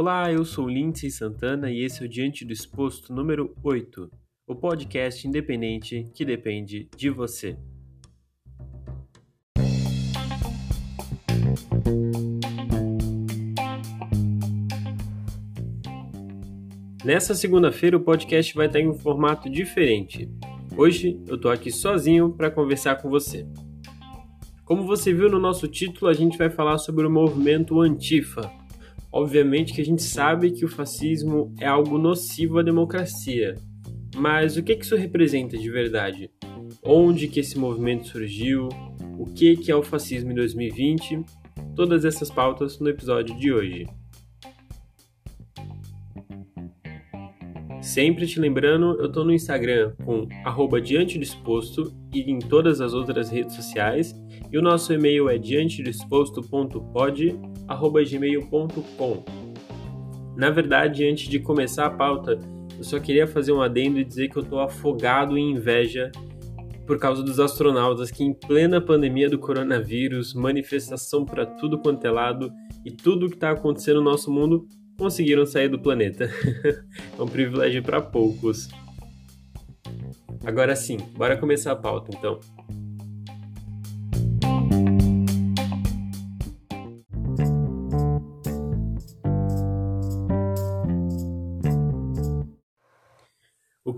Olá, eu sou Lindsay Santana e esse é o Diante do Exposto número 8, o podcast independente que depende de você. Nessa segunda-feira o podcast vai estar em um formato diferente. Hoje eu tô aqui sozinho para conversar com você. Como você viu no nosso título, a gente vai falar sobre o movimento Antifa. Obviamente que a gente sabe que o fascismo é algo nocivo à democracia. Mas o que isso representa de verdade? Onde que esse movimento surgiu? O que que é o fascismo em 2020? Todas essas pautas no episódio de hoje. Sempre te lembrando, eu tô no Instagram com arroba Diante Disposto e em todas as outras redes sociais. E o nosso e-mail é diantedisposto.pod.gmail.com Na verdade, antes de começar a pauta, eu só queria fazer um adendo e dizer que eu tô afogado em inveja por causa dos astronautas que em plena pandemia do coronavírus, manifestação para tudo quanto é lado e tudo que está acontecendo no nosso mundo, conseguiram sair do planeta. é um privilégio para poucos. Agora sim, bora começar a pauta então.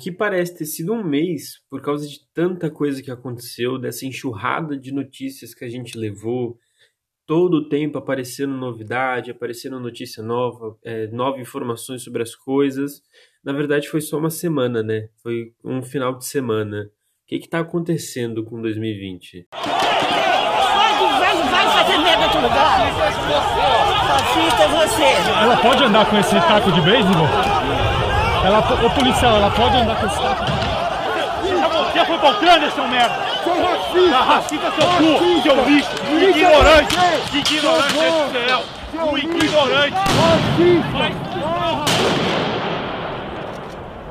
Que parece ter sido um mês, por causa de tanta coisa que aconteceu, dessa enxurrada de notícias que a gente levou, todo o tempo aparecendo novidade, aparecendo notícia nova, é, novas informações sobre as coisas. Na verdade, foi só uma semana, né? Foi um final de semana. O que está acontecendo com 2020? Vai, fazer merda em outro lugar. Fascista é você. Ela pode andar com esse taco de beisebol? Ela, ô policial, ela pode andar com esse taco de Você foi pra Ucrânia, seu merda! Sou racista. Tá racista seu cu, seu lixo, ignorante, ignorante desse céu, um ignorante.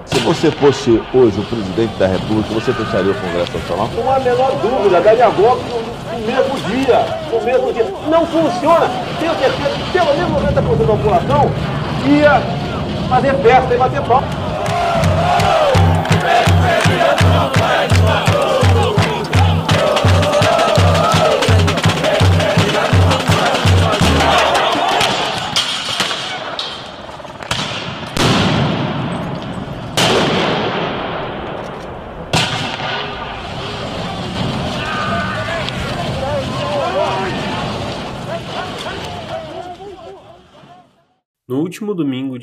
Se você fosse hoje o presidente da República, você fecharia o Congresso Nacional? Não há a menor dúvida, daria golpe no, no mesmo dia. No mesmo dia. Não funciona. Tenho certeza que pelo menos 90% da população ia fazer festa e bater palma.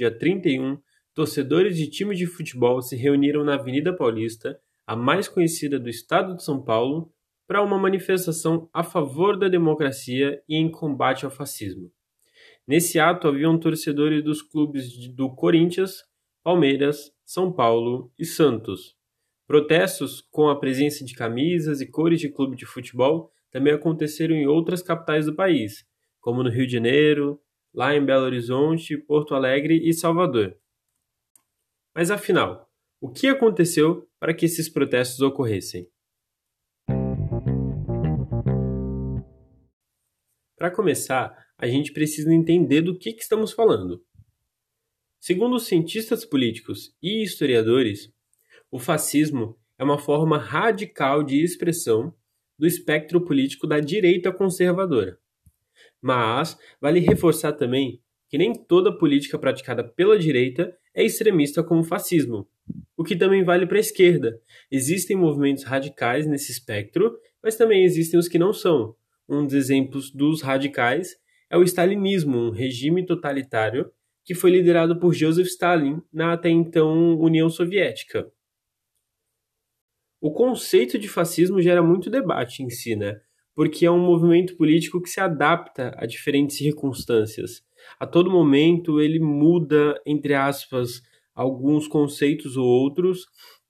Dia 31, torcedores de time de futebol se reuniram na Avenida Paulista, a mais conhecida do estado de São Paulo, para uma manifestação a favor da democracia e em combate ao fascismo. Nesse ato haviam torcedores dos clubes do Corinthians, Palmeiras, São Paulo e Santos. Protestos com a presença de camisas e cores de clube de futebol também aconteceram em outras capitais do país, como no Rio de Janeiro, lá em Belo Horizonte, Porto Alegre e Salvador. Mas afinal, o que aconteceu para que esses protestos ocorressem? Para começar, a gente precisa entender do que, que estamos falando. Segundo cientistas políticos e historiadores, o fascismo é uma forma radical de expressão do espectro político da direita conservadora. Mas vale reforçar também que nem toda política praticada pela direita é extremista como o fascismo, o que também vale para a esquerda. Existem movimentos radicais nesse espectro, mas também existem os que não são. Um dos exemplos dos radicais é o stalinismo, um regime totalitário que foi liderado por Joseph Stalin na até então União Soviética. O conceito de fascismo gera muito debate em si, né? Porque é um movimento político que se adapta a diferentes circunstâncias. A todo momento ele muda, entre aspas, alguns conceitos ou outros,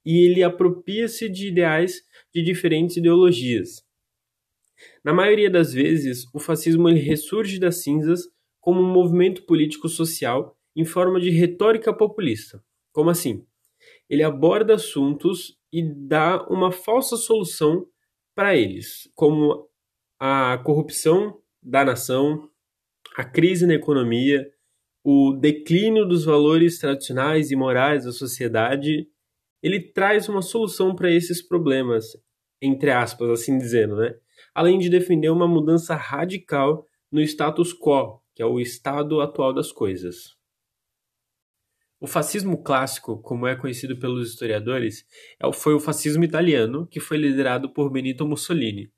e ele apropria-se de ideais de diferentes ideologias. Na maioria das vezes, o fascismo ele ressurge das cinzas como um movimento político social em forma de retórica populista. Como assim? Ele aborda assuntos e dá uma falsa solução para eles, como a corrupção da nação, a crise na economia, o declínio dos valores tradicionais e morais da sociedade, ele traz uma solução para esses problemas, entre aspas, assim dizendo, né? Além de defender uma mudança radical no status quo, que é o estado atual das coisas. O fascismo clássico, como é conhecido pelos historiadores, é foi o fascismo italiano, que foi liderado por Benito Mussolini.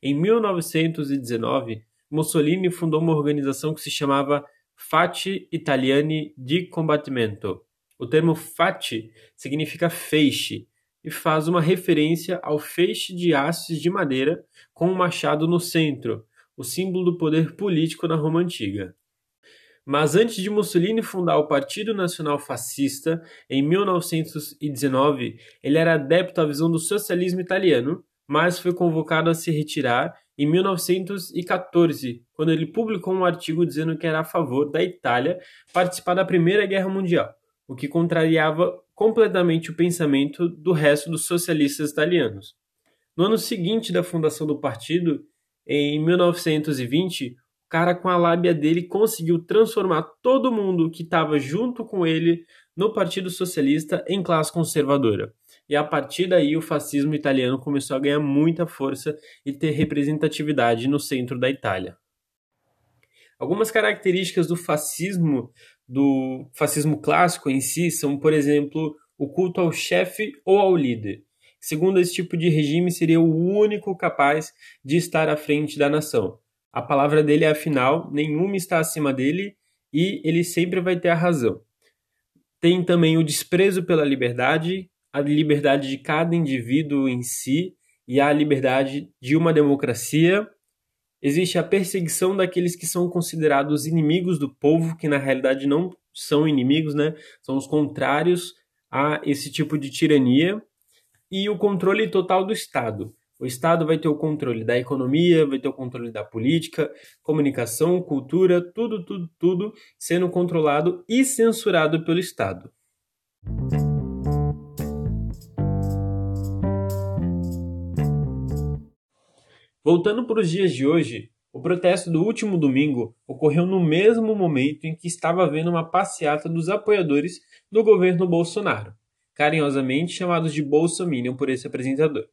Em 1919, Mussolini fundou uma organização que se chamava Fatti Italiani di Combattimento. O termo fatti significa feixe e faz uma referência ao feixe de hastes de madeira com um machado no centro, o símbolo do poder político na Roma antiga. Mas antes de Mussolini fundar o Partido Nacional Fascista, em 1919, ele era adepto à visão do socialismo italiano, mas foi convocado a se retirar em 1914, quando ele publicou um artigo dizendo que era a favor da Itália participar da Primeira Guerra Mundial, o que contrariava completamente o pensamento do resto dos socialistas italianos. No ano seguinte da fundação do partido, em 1920, cara com a lábia dele conseguiu transformar todo mundo que estava junto com ele no Partido Socialista em classe conservadora. E a partir daí o fascismo italiano começou a ganhar muita força e ter representatividade no centro da Itália. Algumas características do fascismo, do fascismo clássico em si, são, por exemplo, o culto ao chefe ou ao líder. Segundo esse tipo de regime, seria o único capaz de estar à frente da nação. A palavra dele é a final, nenhuma está acima dele e ele sempre vai ter a razão. Tem também o desprezo pela liberdade, a liberdade de cada indivíduo em si e a liberdade de uma democracia. Existe a perseguição daqueles que são considerados inimigos do povo, que na realidade não são inimigos, né? São os contrários a esse tipo de tirania. E o controle total do Estado. O Estado vai ter o controle da economia, vai ter o controle da política, comunicação, cultura, tudo, tudo, tudo sendo controlado e censurado pelo Estado. Voltando para os dias de hoje, o protesto do último domingo ocorreu no mesmo momento em que estava havendo uma passeata dos apoiadores do governo Bolsonaro, carinhosamente chamados de Bolsominion por esse apresentador.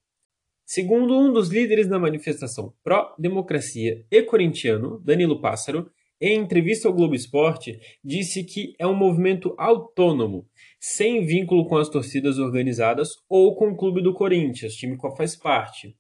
Segundo um dos líderes da manifestação pró-democracia e corintiano, Danilo Pássaro, em entrevista ao Globo Esporte, disse que é um movimento autônomo, sem vínculo com as torcidas organizadas ou com o clube do Corinthians, time qual faz parte.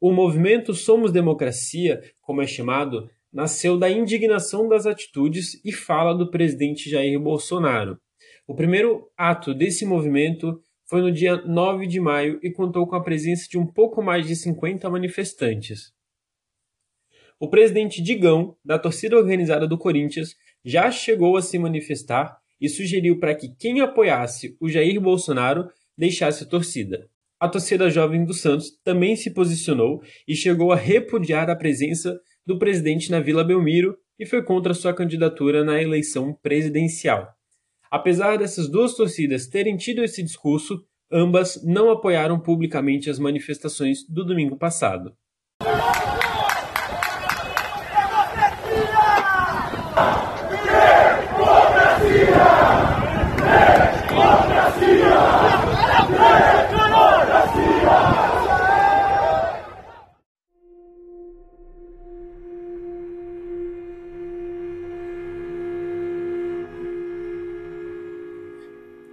O movimento Somos Democracia, como é chamado, nasceu da indignação das atitudes e fala do presidente Jair Bolsonaro. O primeiro ato desse movimento foi no dia 9 de maio e contou com a presença de um pouco mais de 50 manifestantes. O presidente Digão, da torcida organizada do Corinthians, já chegou a se manifestar e sugeriu para que quem apoiasse o Jair Bolsonaro deixasse a torcida. A torcida jovem do Santos também se posicionou e chegou a repudiar a presença do presidente na Vila Belmiro e foi contra sua candidatura na eleição presidencial. Apesar dessas duas torcidas terem tido esse discurso, ambas não apoiaram publicamente as manifestações do domingo passado.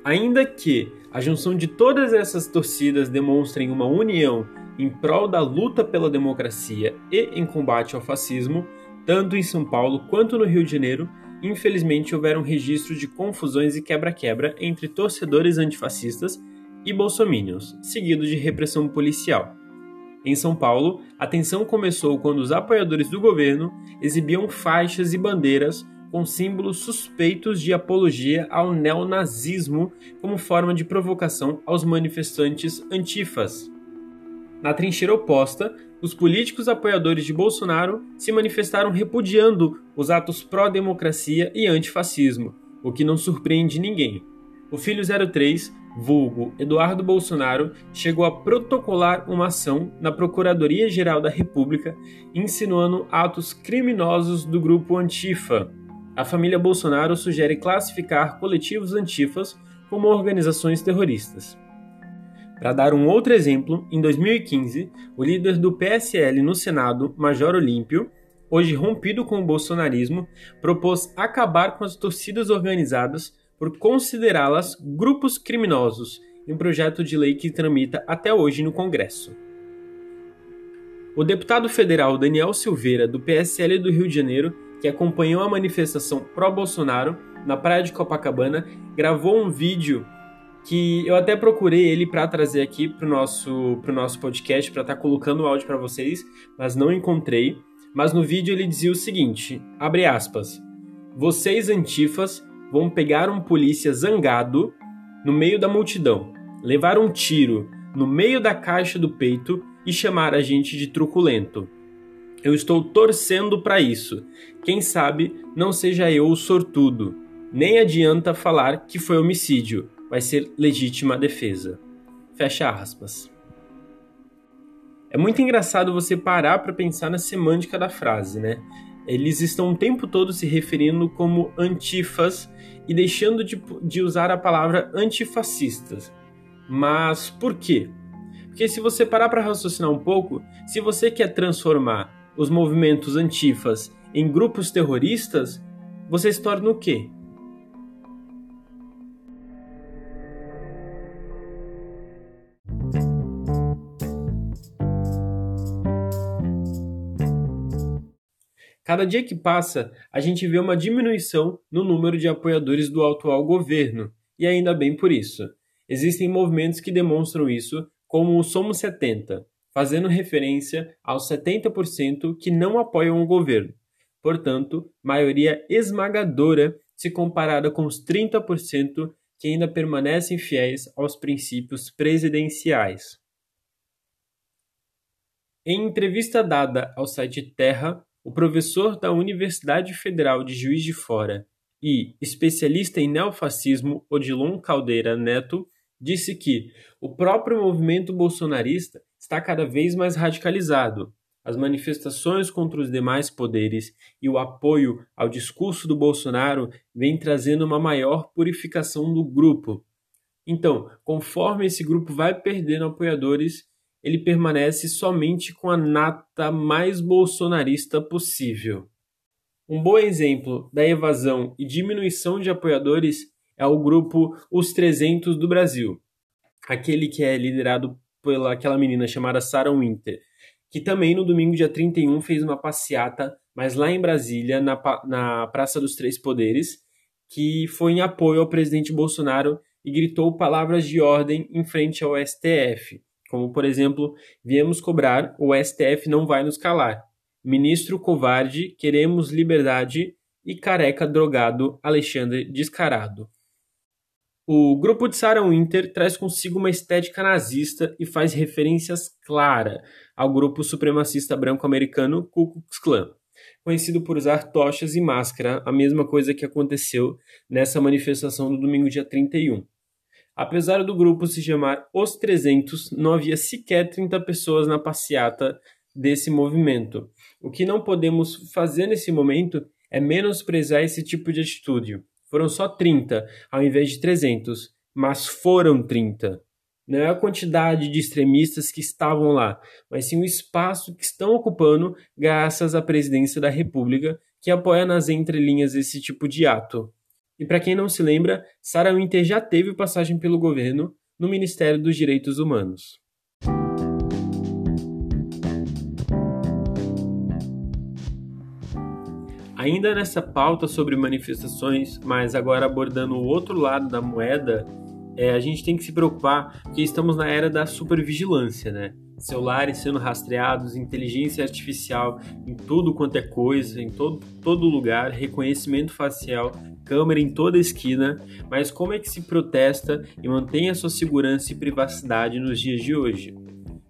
Ainda que a junção de todas essas torcidas demonstrem uma união em prol da luta pela democracia e em combate ao fascismo, tanto em São Paulo quanto no Rio de Janeiro, infelizmente houveram registros de confusões e quebra-quebra entre torcedores antifascistas e bolsominions, seguido de repressão policial. Em São Paulo, a tensão começou quando os apoiadores do governo exibiam faixas e bandeiras com símbolos suspeitos de apologia ao neonazismo como forma de provocação aos manifestantes antifas. Na trincheira oposta, os políticos apoiadores de Bolsonaro se manifestaram repudiando os atos pró-democracia e antifascismo, o que não surpreende ninguém. O filho 03, vulgo Eduardo Bolsonaro, chegou a protocolar uma ação na Procuradoria-Geral da República insinuando atos criminosos do grupo Antifa, a família Bolsonaro sugere classificar coletivos antifas como organizações terroristas. Para dar um outro exemplo, em 2015, o líder do PSL no Senado, Major Olímpio, hoje rompido com o bolsonarismo, propôs acabar com as torcidas organizadas por considerá-las grupos criminosos em um projeto de lei que tramita até hoje no Congresso. O deputado federal Daniel Silveira, do PSL do Rio de Janeiro, que acompanhou a manifestação pró-Bolsonaro na praia de Copacabana, gravou um vídeo que eu até procurei ele para trazer aqui para o nosso, pro nosso podcast, para estar tá colocando o áudio para vocês, mas não encontrei. Mas no vídeo ele dizia o seguinte, abre aspas, vocês antifas vão pegar um polícia zangado no meio da multidão, levar um tiro no meio da caixa do peito e chamar a gente de truculento. Eu estou torcendo para isso. Quem sabe não seja eu o sortudo. Nem adianta falar que foi homicídio, vai ser legítima defesa. Fecha aspas. É muito engraçado você parar para pensar na semântica da frase, né? Eles estão o tempo todo se referindo como antifas e deixando de, de usar a palavra antifascistas. Mas por quê? Porque se você parar para raciocinar um pouco, se você quer transformar os movimentos antifas em grupos terroristas, você se torna o quê? Cada dia que passa, a gente vê uma diminuição no número de apoiadores do atual governo, e ainda bem por isso. Existem movimentos que demonstram isso, como o Somos 70, fazendo referência aos 70% que não apoiam o governo. Portanto, maioria esmagadora se comparada com os 30% que ainda permanecem fiéis aos princípios presidenciais. Em entrevista dada ao site Terra, o professor da Universidade Federal de Juiz de Fora e especialista em neofascismo Odilon Caldeira Neto disse que o próprio movimento bolsonarista está cada vez mais radicalizado. As manifestações contra os demais poderes e o apoio ao discurso do Bolsonaro vem trazendo uma maior purificação do grupo. Então, conforme esse grupo vai perdendo apoiadores, ele permanece somente com a nata mais bolsonarista possível. Um bom exemplo da evasão e diminuição de apoiadores é o grupo Os 300 do Brasil, aquele que é liderado pela aquela menina chamada Sarah Winter, que também no domingo dia 31 fez uma passeata, mas lá em Brasília, na, na Praça dos Três Poderes, que foi em apoio ao presidente Bolsonaro e gritou palavras de ordem em frente ao STF, como por exemplo, viemos cobrar, o STF não vai nos calar. Ministro covarde, queremos liberdade e careca drogado Alexandre descarado. O grupo de Sarah Winter traz consigo uma estética nazista e faz referências claras ao grupo supremacista branco-americano Ku Klux Klan, conhecido por usar tochas e máscara, a mesma coisa que aconteceu nessa manifestação do domingo dia 31. Apesar do grupo se chamar Os 300, não havia sequer 30 pessoas na passeata desse movimento. O que não podemos fazer nesse momento é menosprezar esse tipo de atitude. Foram só 30, ao invés de 300, mas foram 30. Não é a quantidade de extremistas que estavam lá, mas sim o espaço que estão ocupando graças à presidência da República, que apoia nas entrelinhas esse tipo de ato. E para quem não se lembra, Sarah Winter já teve passagem pelo governo no Ministério dos Direitos Humanos. Ainda nessa pauta sobre manifestações, mas agora abordando o outro lado da moeda, é, a gente tem que se preocupar porque estamos na era da supervigilância, né? Celulares sendo rastreados, inteligência artificial em tudo quanto é coisa, em todo, todo lugar, reconhecimento facial, câmera em toda esquina. Mas como é que se protesta e mantém a sua segurança e privacidade nos dias de hoje?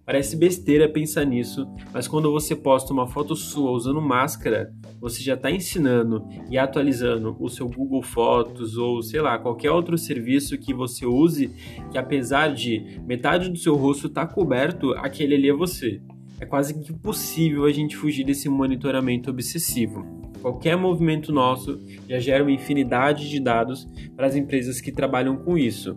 Parece besteira pensar nisso, mas quando você posta uma foto sua usando máscara, você já está ensinando e atualizando o seu Google Fotos ou sei lá, qualquer outro serviço que você use, que apesar de metade do seu rosto estar tá coberto, aquele ali é você. É quase impossível a gente fugir desse monitoramento obsessivo. Qualquer movimento nosso já gera uma infinidade de dados para as empresas que trabalham com isso.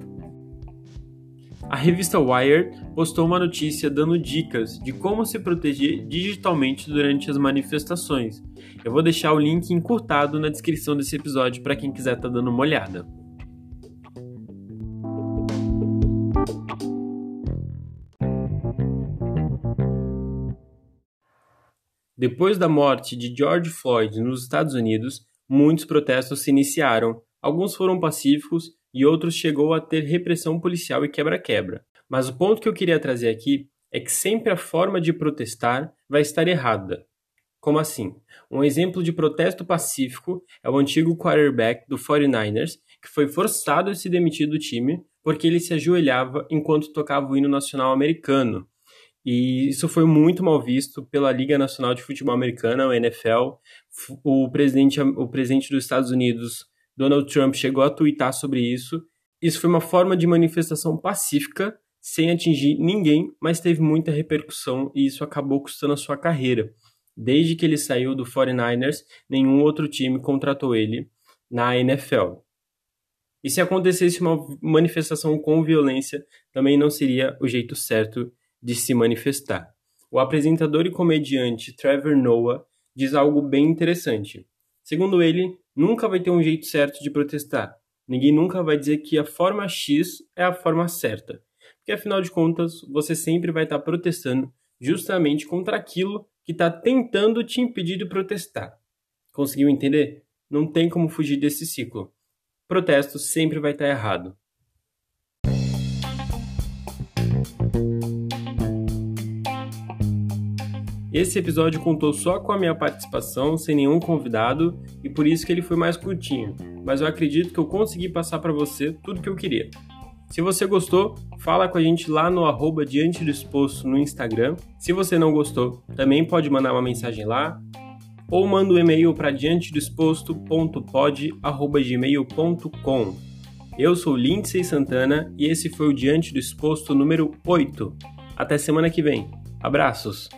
A revista Wired postou uma notícia dando dicas de como se proteger digitalmente durante as manifestações. Eu vou deixar o link encurtado na descrição desse episódio para quem quiser estar tá dando uma olhada. Depois da morte de George Floyd nos Estados Unidos, muitos protestos se iniciaram. Alguns foram pacíficos e outros chegou a ter repressão policial e quebra-quebra. Mas o ponto que eu queria trazer aqui é que sempre a forma de protestar vai estar errada. Como assim? Um exemplo de protesto pacífico é o antigo quarterback do 49ers, que foi forçado a se demitir do time porque ele se ajoelhava enquanto tocava o hino nacional americano. E isso foi muito mal visto pela Liga Nacional de Futebol Americana, a NFL. O presidente, o presidente dos Estados Unidos, Donald Trump, chegou a twittar sobre isso. Isso foi uma forma de manifestação pacífica, sem atingir ninguém, mas teve muita repercussão e isso acabou custando a sua carreira. Desde que ele saiu do 49ers, nenhum outro time contratou ele na NFL. E se acontecesse uma manifestação com violência, também não seria o jeito certo de se manifestar. O apresentador e comediante Trevor Noah diz algo bem interessante. Segundo ele, nunca vai ter um jeito certo de protestar. Ninguém nunca vai dizer que a forma X é a forma certa. Porque afinal de contas, você sempre vai estar protestando justamente contra aquilo que está tentando te impedir de protestar. Conseguiu entender? Não tem como fugir desse ciclo. Protesto sempre vai estar errado. Esse episódio contou só com a minha participação, sem nenhum convidado, e por isso que ele foi mais curtinho, mas eu acredito que eu consegui passar para você tudo que eu queria. Se você gostou, fala com a gente lá no arroba Diante do Exposto no Instagram. Se você não gostou, também pode mandar uma mensagem lá, ou manda um e-mail para diantedoexposto.pod.gmail.com. Eu sou Lindsay Santana e esse foi o Diante do Exposto número 8. Até semana que vem. Abraços!